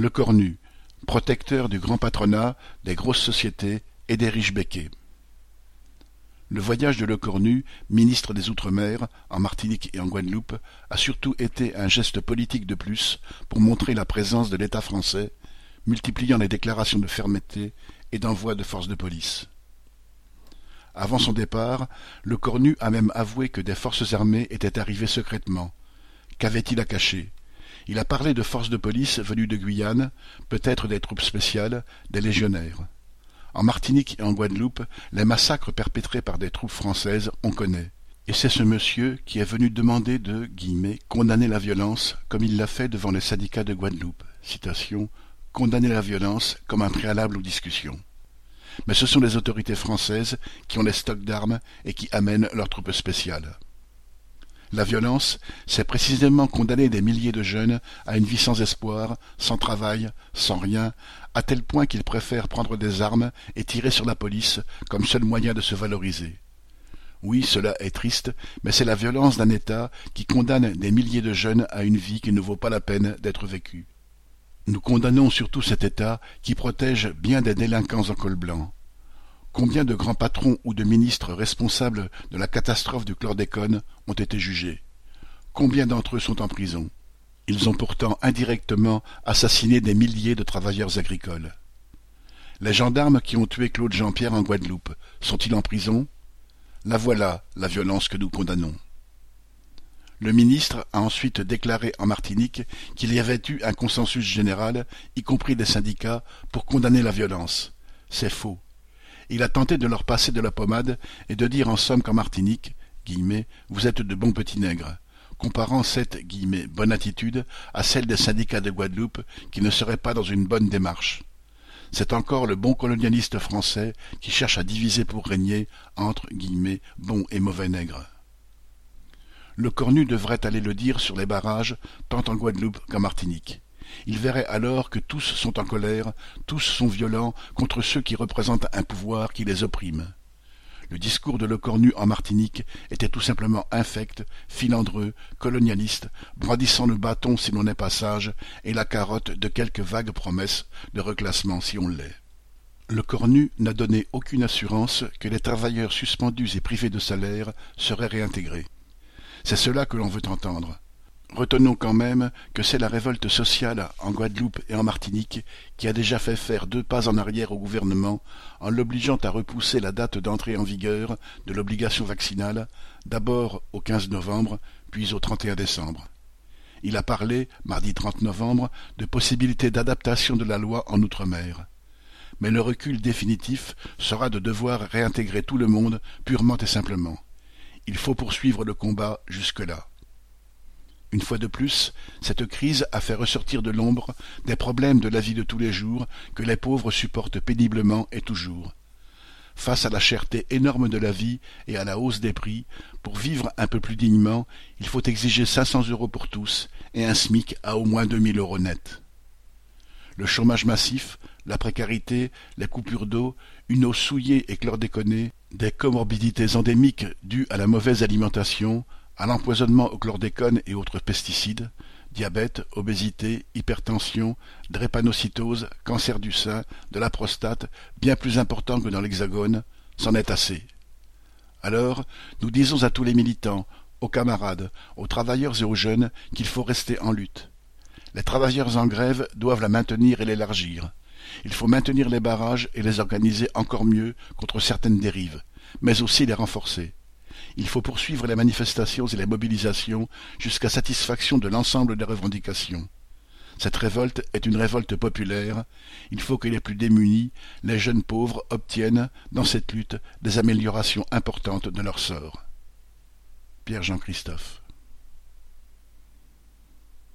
Le Cornu, protecteur du grand patronat, des grosses sociétés et des riches becquets. Le voyage de Lecornu, ministre des Outre-mer, en Martinique et en Guadeloupe, a surtout été un geste politique de plus pour montrer la présence de l'État français, multipliant les déclarations de fermeté et d'envoi de forces de police. Avant son départ, Lecornu a même avoué que des forces armées étaient arrivées secrètement. Qu'avait-il à cacher? Il a parlé de forces de police venues de Guyane, peut-être des troupes spéciales, des légionnaires. En Martinique et en Guadeloupe, les massacres perpétrés par des troupes françaises, on connaît. Et c'est ce monsieur qui est venu demander de « condamner la violence comme il l'a fait devant les syndicats de Guadeloupe. Citation, condamner la violence comme un préalable aux discussions. Mais ce sont les autorités françaises qui ont les stocks d'armes et qui amènent leurs troupes spéciales. La violence, c'est précisément condamner des milliers de jeunes à une vie sans espoir, sans travail, sans rien, à tel point qu'ils préfèrent prendre des armes et tirer sur la police comme seul moyen de se valoriser. Oui, cela est triste, mais c'est la violence d'un État qui condamne des milliers de jeunes à une vie qui ne vaut pas la peine d'être vécue. Nous condamnons surtout cet État qui protège bien des délinquants en col blanc. Combien de grands patrons ou de ministres responsables de la catastrophe du chlordécone ont été jugés? Combien d'entre eux sont en prison? Ils ont pourtant indirectement assassiné des milliers de travailleurs agricoles. Les gendarmes qui ont tué Claude Jean-Pierre en Guadeloupe sont-ils en prison? La voilà, la violence que nous condamnons. Le ministre a ensuite déclaré en Martinique qu'il y avait eu un consensus général, y compris des syndicats, pour condamner la violence. C'est faux il a tenté de leur passer de la pommade et de dire en somme qu'en Martinique, guillemets, vous êtes de bons petits nègres, comparant cette guillemets, bonne attitude à celle des syndicats de Guadeloupe qui ne seraient pas dans une bonne démarche. C'est encore le bon colonialiste français qui cherche à diviser pour régner entre bons et mauvais nègres. Le cornu devrait aller le dire sur les barrages, tant en Guadeloupe qu'en Martinique. Il verrait alors que tous sont en colère, tous sont violents contre ceux qui représentent un pouvoir qui les opprime. Le discours de Lecornu en Martinique était tout simplement infect, filandreux, colonialiste, brandissant le bâton si l'on n'est pas sage, et la carotte de quelques vagues promesses de reclassement si on l'est. Le Cornu n'a donné aucune assurance que les travailleurs suspendus et privés de salaire seraient réintégrés. C'est cela que l'on veut entendre. Retenons quand même que c'est la révolte sociale en Guadeloupe et en Martinique qui a déjà fait faire deux pas en arrière au gouvernement en l'obligeant à repousser la date d'entrée en vigueur de l'obligation vaccinale, d'abord au 15 novembre, puis au 31 décembre. Il a parlé, mardi 30 novembre, de possibilité d'adaptation de la loi en Outre-mer. Mais le recul définitif sera de devoir réintégrer tout le monde purement et simplement. Il faut poursuivre le combat jusque-là. Une fois de plus, cette crise a fait ressortir de l'ombre des problèmes de la vie de tous les jours que les pauvres supportent péniblement et toujours. Face à la cherté énorme de la vie et à la hausse des prix, pour vivre un peu plus dignement, il faut exiger cinq cents euros pour tous et un SMIC à au moins deux mille euros net. Le chômage massif, la précarité, les coupures d'eau, une eau souillée et chlordéconée, des comorbidités endémiques dues à la mauvaise alimentation, à l'empoisonnement au chlordécone et autres pesticides, diabète, obésité, hypertension, drépanocytose, cancer du sein, de la prostate, bien plus important que dans l'Hexagone, c'en est assez. Alors, nous disons à tous les militants, aux camarades, aux travailleurs et aux jeunes qu'il faut rester en lutte. Les travailleurs en grève doivent la maintenir et l'élargir. Il faut maintenir les barrages et les organiser encore mieux contre certaines dérives, mais aussi les renforcer il faut poursuivre les manifestations et les mobilisations jusqu'à satisfaction de l'ensemble des revendications. Cette révolte est une révolte populaire. Il faut que les plus démunis, les jeunes pauvres, obtiennent, dans cette lutte, des améliorations importantes de leur sort. Pierre Jean Christophe